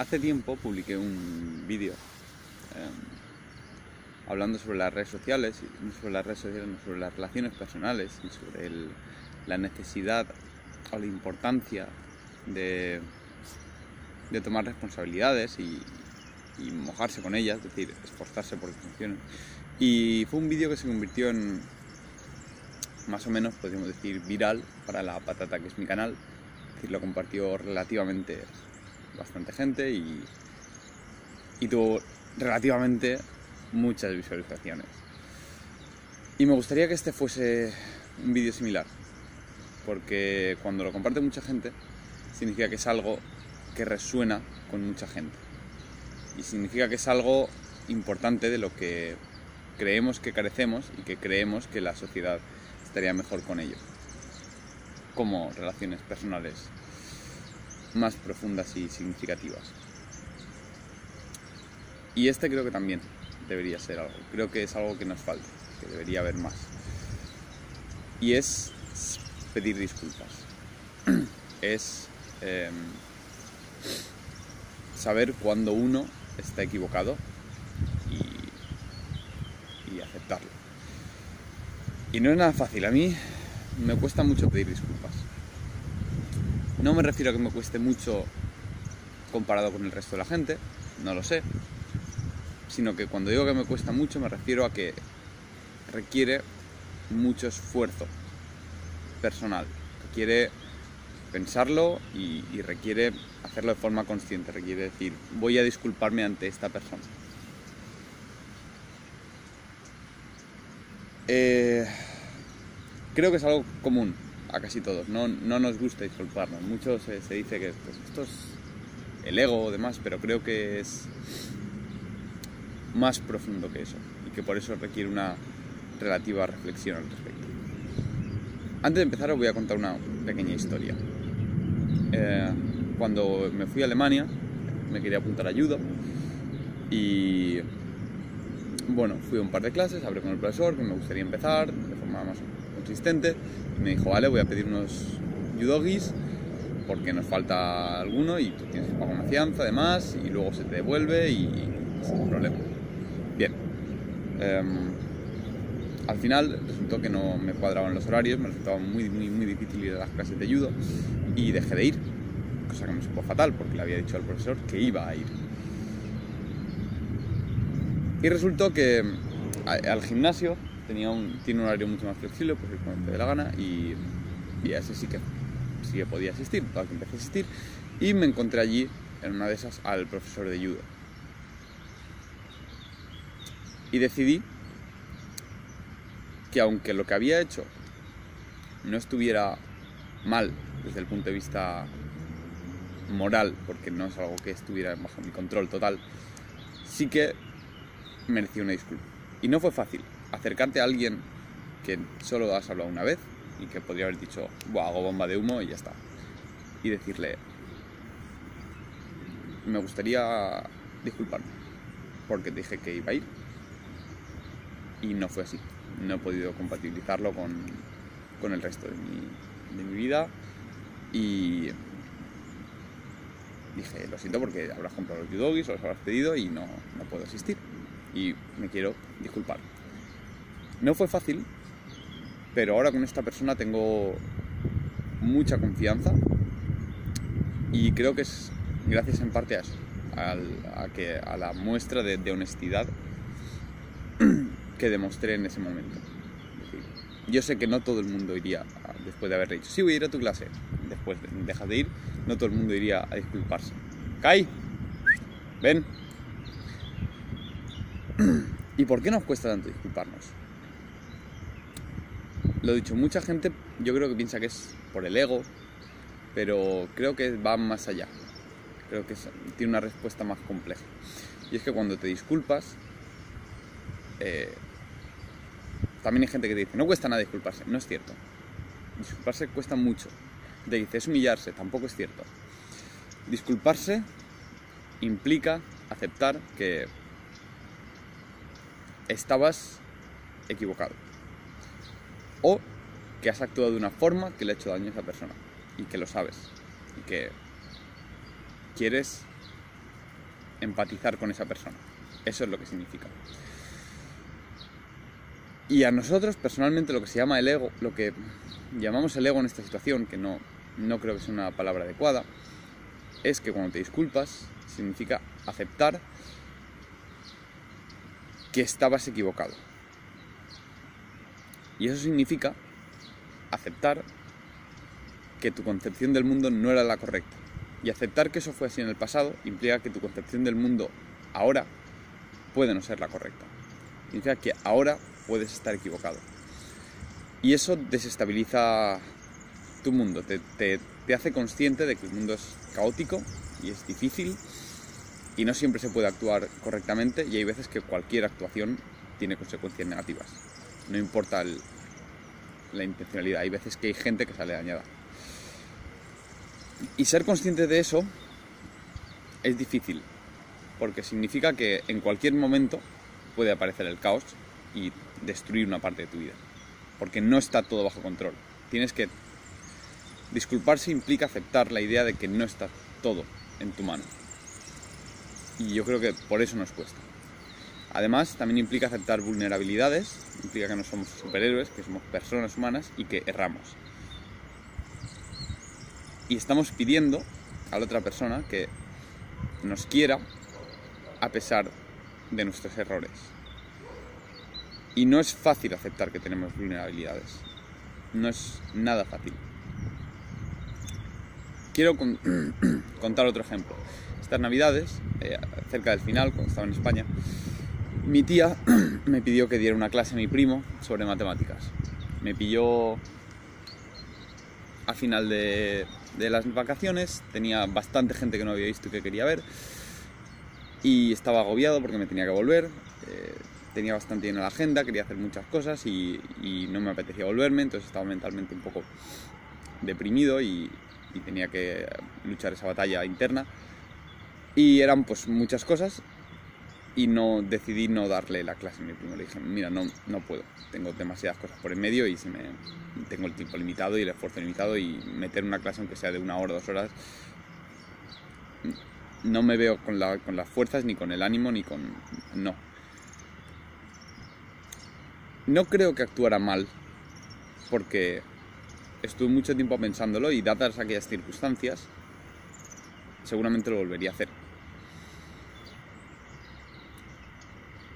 Hace tiempo publiqué un vídeo em, hablando sobre las redes sociales, no sobre las redes sociales, sobre las relaciones personales y sobre la necesidad o la importancia de, de tomar responsabilidades y, y, mojarse con ellas, es decir, esforzarse por que funcionen. Y fue un vídeo que se convirtió en más o menos, podríamos decir, viral para la patata que es mi canal. Es decir, lo compartió relativamente bastante gente y, tuvo relativamente muchas visualizaciones. Y me gustaría que este fuese un vídeo similar, porque cuando lo comparte mucha gente, significa que es algo que resuena con mucha gente. Y significa que es algo importante de lo que creemos que carecemos y que creemos que la sociedad estaría mejor con ello. Como relaciones personales más profundas y significativas. Y este creo que también debería ser algo. Creo que es algo que nos falta, que debería haber más. Y es pedir disculpas. es em, saber cuando uno está equivocado y, y aceptarlo. Y no es nada fácil. A mí me cuesta mucho pedir disculpas. No me refiero a que me cueste mucho comparado con el resto de la gente, no lo sé, sino que cuando digo que me cuesta mucho me refiero a que requiere mucho esfuerzo personal, requiere pensarlo y, requiere hacerlo de forma consciente, requiere decir, voy a disculparme ante esta persona. Eh, creo que es algo común, a casi todos. No, no nos gusta disculparnos. Muchos se, dice que pues, esto es el ego o demás, pero creo que es más profundo que eso y que por eso requiere una relativa reflexión al respecto. Antes de empezar os voy a contar una pequeña historia. Eh, cuando me fui a Alemania me quería apuntar a judo y bueno, fui a un par de clases, hablé con el profesor que me gustaría empezar más consistente me dijo, vale, voy a pedir unos yudogis porque nos falta alguno y tú tienes que pagar una fianza además y luego se te devuelve y, sin problema. Bien. Em, al final resultó que no me cuadraban los horarios, me resultaba muy, muy, muy difícil ir a las clases de judo y dejé de ir, cosa que me supo fatal porque le había dicho al profesor que iba a ir. Y resultó que al gimnasio tenía un, tiene un horario mucho más flexible, pues ir cuando te dé la gana y, y ese sí que, sí que podía asistir, para que empecé a asistir y me encontré allí en una de esas al profesor de judo. Y decidí que aunque lo que había hecho no estuviera mal desde el punto de vista moral, porque no es algo que estuviera bajo mi control total, sí que merecía una disculpa. Y no fue fácil, acercarte a alguien que solo has hablado una vez y que podría haber dicho, Buah, hago bomba de humo y ya está. Y decirle, me gustaría disculparme porque dije que iba a ir y no fue así. No he podido compatibilizarlo con, con el resto de mi, de mi vida y dije, lo siento porque habrás comprado los yudogis o los habrás pedido y no, no puedo asistir y me quiero disculpar. No fue fácil, pero ahora con esta persona tengo mucha confianza y creo que es gracias en parte a eso, a, que, a la muestra de, honestidad que demostré en ese momento. yo sé que no todo el mundo iría, después de haber dicho, sí, voy a ir a tu clase, después dejas de ir, no todo el mundo iría a disculparse. Kai, ven. ¿Y por qué nos cuesta tanto disculparnos? Lo dicho, mucha gente yo creo que piensa que es por el ego, pero creo que va más allá. Creo que tiene una respuesta más compleja. Y es que cuando te disculpas, eh, también hay gente que te dice, no cuesta nada disculparse. No es cierto. Disculparse cuesta mucho. Te dice, es humillarse. Tampoco es cierto. Disculparse implica aceptar que estabas equivocado o que has actuado de una forma que le ha hecho daño a esa persona y que lo sabes y que quieres empatizar con esa persona. Eso es lo que significa. Y a nosotros, personalmente, lo que se llama el ego, lo que llamamos el ego en esta situación, que no, no creo que sea una palabra adecuada, es que cuando te disculpas, significa aceptar que estabas equivocado. Y eso significa aceptar que tu concepción del mundo no era la correcta. Y aceptar que eso fue así en el pasado implica que tu concepción del mundo ahora puede no ser la correcta. Significa que ahora puedes estar equivocado. Y eso desestabiliza tu mundo, te, te, hace consciente de que el mundo es caótico y es difícil y no siempre se puede actuar correctamente y hay veces que cualquier actuación tiene consecuencias negativas. No importa la intencionalidad, hay veces que hay gente que sale dañada. Y ser consciente de eso es difícil, porque significa que en cualquier momento puede aparecer el caos y destruir una parte de tu vida, porque no está todo bajo control. Tienes que... Disculparse implica aceptar la idea de que no está todo en tu mano. Y yo creo que por eso nos cuesta. Además, también implica aceptar vulnerabilidades, implica que no somos superhéroes, que somos personas humanas y que erramos. Y estamos pidiendo a la otra persona que nos quiera a pesar de nuestros errores. Y no es fácil aceptar que tenemos vulnerabilidades. No es nada fácil. Quiero contar otro ejemplo. Estas navidades, eh, cerca del final, cuando estaba en España, mi tía me pidió que diera una clase a mi primo sobre matemáticas. Me pilló a final de, las vacaciones, tenía bastante gente que no había visto y que quería ver, y estaba agobiado porque me tenía que volver. Eh, tenía bastante llena la agenda, quería hacer muchas cosas y, no me apetecía volverme, entonces estaba mentalmente un poco deprimido y, tenía que luchar esa batalla interna. Y eran pues muchas cosas y no decidí no darle la clase a mi primo. Le dije, mira, no, no puedo, tengo demasiadas cosas por en medio y se me, tengo el tiempo limitado y el esfuerzo limitado y meter una clase aunque sea de una hora, dos horas, no me veo con, la, con las fuerzas, ni con el ánimo, ni con... no, no creo que actuara mal, porque estuve mucho tiempo pensándolo y dadas aquellas circunstancias, seguramente lo volvería a hacer.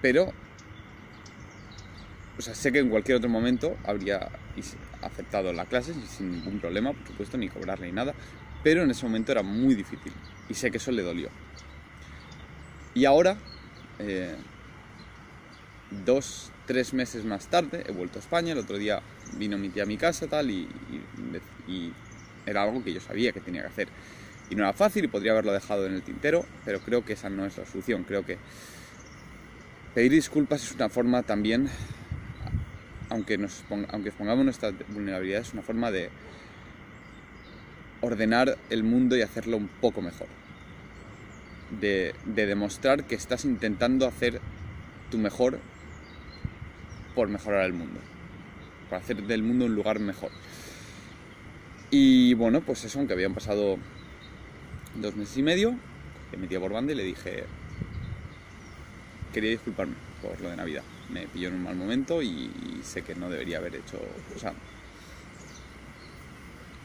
Pero, o sea, sé que en cualquier otro momento habría aceptado la clase sin ningún problema, por supuesto, ni cobrarle ni nada, pero en ese momento era muy difícil y sé que eso le dolió. Y ahora, eh, dos, tres meses más tarde he vuelto a España, el otro día vino mi tía a mi casa tal y, era algo que yo sabía que tenía que hacer. Y no era fácil y podría haberlo dejado en el tintero, pero creo que esa no es la solución. Creo que pedir disculpas es una forma también, aunque, aunque expongamos nuestra vulnerabilidad, es una forma de ordenar el mundo y hacerlo un poco mejor. De, de demostrar que estás intentando hacer tu mejor por mejorar el mundo, para hacer del mundo un lugar mejor. Y bueno, pues eso, aunque habían pasado dos meses y medio, me metí a por banda y le dije, quería disculparme por lo de Navidad. Me pilló en un mal momento y, sé que no debería haber hecho, o sea,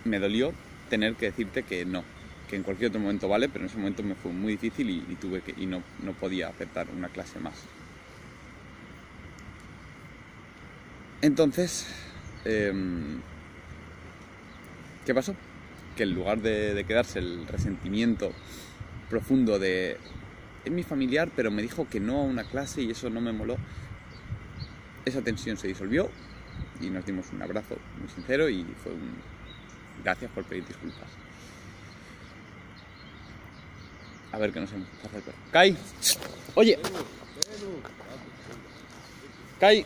me dolió tener que decirte que no, que en cualquier otro momento vale, pero en ese momento me fue muy difícil y, tuve que y no, no podía aceptar una clase más. Entonces, em, ¿qué pasó? Que en lugar de, quedarse el resentimiento profundo de es mi familiar, pero me dijo que no a una clase y eso no me moló, esa tensión se disolvió y nos dimos un abrazo muy sincero y fue un gracias por pedir disculpas. A ver qué nos hemos perro. ¡Kai! Oye. Kai,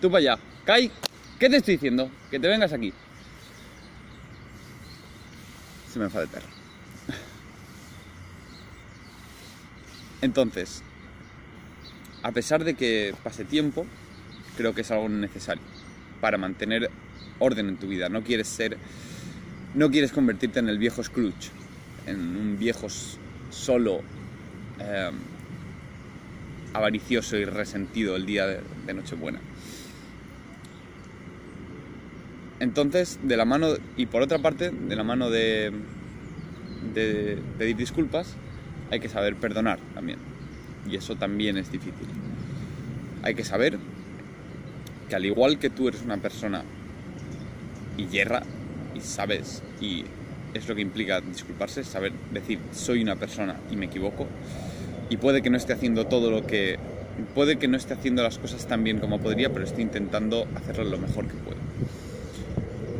tú para allá. Kai, ¿qué te estoy diciendo? Que te vengas aquí. Se me enfada el perro. Entonces, a pesar de que pase tiempo, creo que es algo necesario para mantener orden en tu vida. No quieres ser, no quieres convertirte en el viejo Scrooge, en un viejo solo em, avaricioso y resentido el día de, Nochebuena. Entonces, de la mano, y por otra parte, de la mano de, de pedir disculpas, hay que saber perdonar también. Y eso también es difícil. Hay que saber que al igual que tú eres una persona y yerra, y sabes, y es lo que implica disculparse, saber decir soy una persona y me equivoco, y puede que no esté haciendo todo lo que... Puede que no esté haciendo las cosas tan bien como podría, pero estoy intentando hacerlo lo mejor que puedo.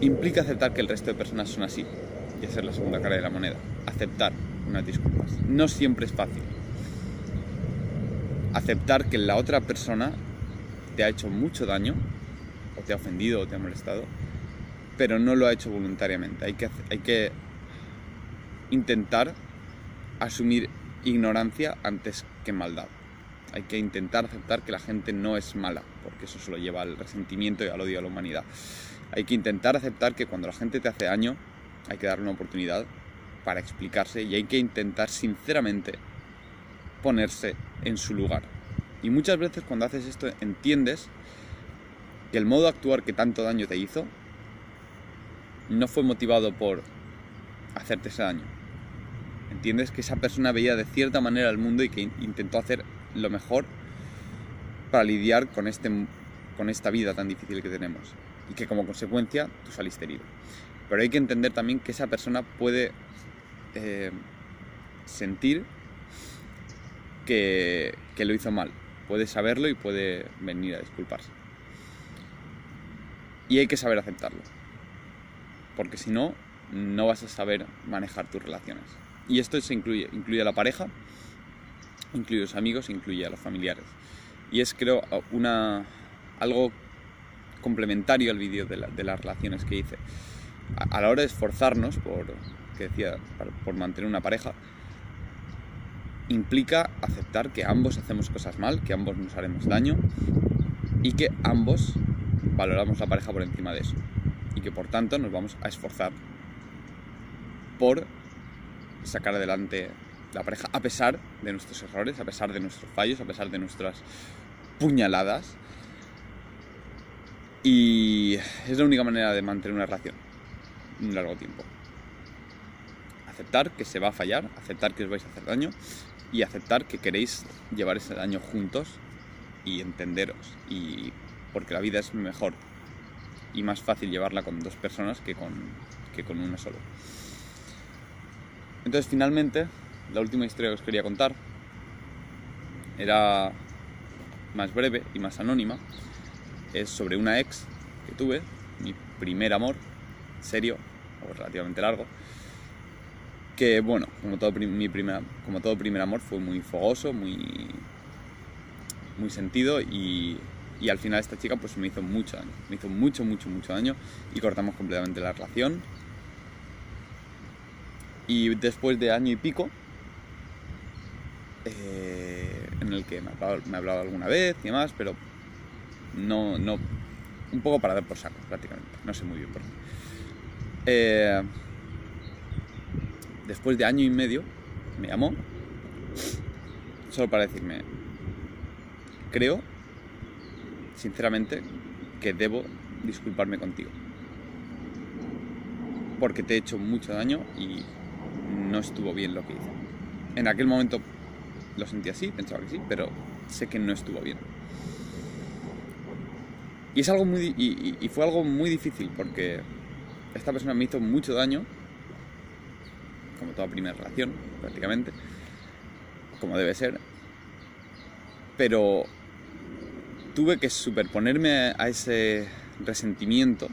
Implica aceptar que el resto de personas son así, y hacer la segunda cara de la moneda. Aceptar unas disculpas. No siempre es fácil. Aceptar que la otra persona te ha hecho mucho daño, o te ha ofendido, o te ha molestado, pero no lo ha hecho voluntariamente. Hay que, hay que intentar asumir ignorancia antes que maldad. Hay que intentar aceptar que la gente no es mala, porque eso solo lleva al resentimiento y al odio a la humanidad. Hay que intentar aceptar que cuando la gente te hace daño, hay que darle una oportunidad para explicarse y hay que intentar sinceramente ponerse en su lugar. Y muchas veces cuando haces esto entiendes que el modo de actuar que tanto daño te hizo no fue motivado por hacerte ese daño, entiendes que esa persona veía de cierta manera el mundo y que intentó hacer lo mejor para lidiar con, este, con esta vida tan difícil que tenemos y que como consecuencia tú saliste herido. Pero hay que entender también que esa persona puede eh, sentir que, que lo hizo mal, puede saberlo y puede venir a disculparse. Y hay que saber aceptarlo, porque si no, no vas a saber manejar tus relaciones. Y esto se incluye, incluye a la pareja, incluye a los amigos, incluye a los familiares. Y es creo una, algo complementario al vídeo de, las relaciones que hice. A, la hora de esforzarnos por, que decía, por mantener una pareja, implica aceptar que ambos hacemos cosas mal, que ambos nos haremos daño y que ambos valoramos la pareja por encima de eso. Y que por tanto nos vamos a esforzar por sacar adelante la pareja a pesar de nuestros errores, a pesar de nuestros fallos, a pesar de nuestras puñaladas. Y es la única manera de mantener una relación un largo tiempo. Aceptar que se va a fallar, aceptar que os vais a hacer daño y aceptar que queréis llevar ese daño juntos y entenderos. Y porque la vida es mejor y más fácil llevarla con dos personas que con, que con una solo. Entonces finalmente, la última historia que os quería contar era más breve y más anónima. Es sobre una ex que tuve, mi primer amor, serio, o relativamente largo. Que bueno, como todo, mi como todo primer amor fue muy fogoso, muy, muy sentido y, y al final esta chica pues me hizo mucho daño, me hizo mucho, mucho, mucho daño y cortamos completamente la relación. Y después de año y pico, eh, en el que me ha, hablado, alguna vez y demás, pero no, no, un poco para dar por saco prácticamente, no sé muy bien por qué. Eh, después de año y medio, me llamó, solo para decirme, creo, sinceramente, que debo disculparme contigo. Porque te he hecho mucho daño y no estuvo bien lo que hice. En aquel momento lo sentí así, pensaba que sí, pero sé que no estuvo bien. Y, es algo muy, y, fue algo muy difícil porque esta persona me hizo mucho daño, como toda primera relación, prácticamente, como debe ser, pero tuve que superponerme a ese resentimiento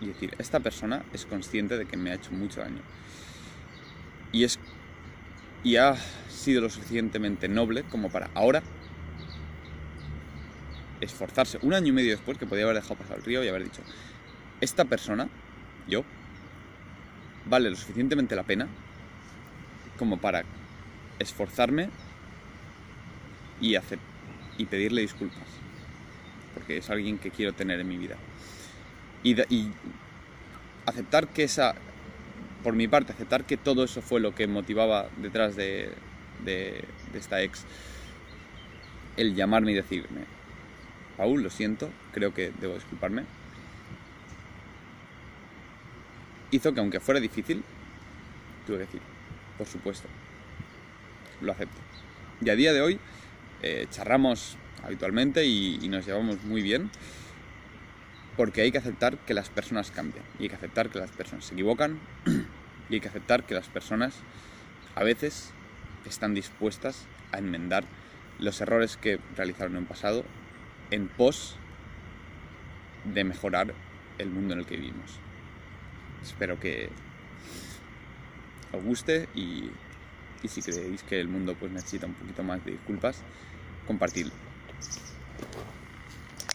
y decir, esta persona es consciente de que me ha hecho mucho daño. Y, es, y ha sido lo suficientemente noble como para ahora esforzarse un año y medio después que podía haber dejado pasar el río y haber dicho, esta persona, yo, vale lo suficientemente la pena como para esforzarme y, hacer, y pedirle disculpas, porque es alguien que quiero tener en mi vida. Y, aceptar que esa por mi parte, aceptar que todo eso fue lo que motivaba detrás de, de, de esta ex, el llamarme y decirme, Paul, lo siento, creo que debo disculparme, hizo que aunque fuera difícil, tuve que decir, por supuesto, lo acepto. Y a día de hoy eh, charramos habitualmente y, y nos llevamos muy bien porque hay que aceptar que las personas cambian y hay que aceptar que las personas se equivocan y hay que aceptar que las personas a veces están dispuestas a enmendar los errores que realizaron en pasado en pos de mejorar el mundo en el que vivimos. Espero que os guste y, y si creéis que el mundo pues necesita un poquito más de disculpas, compartidlo.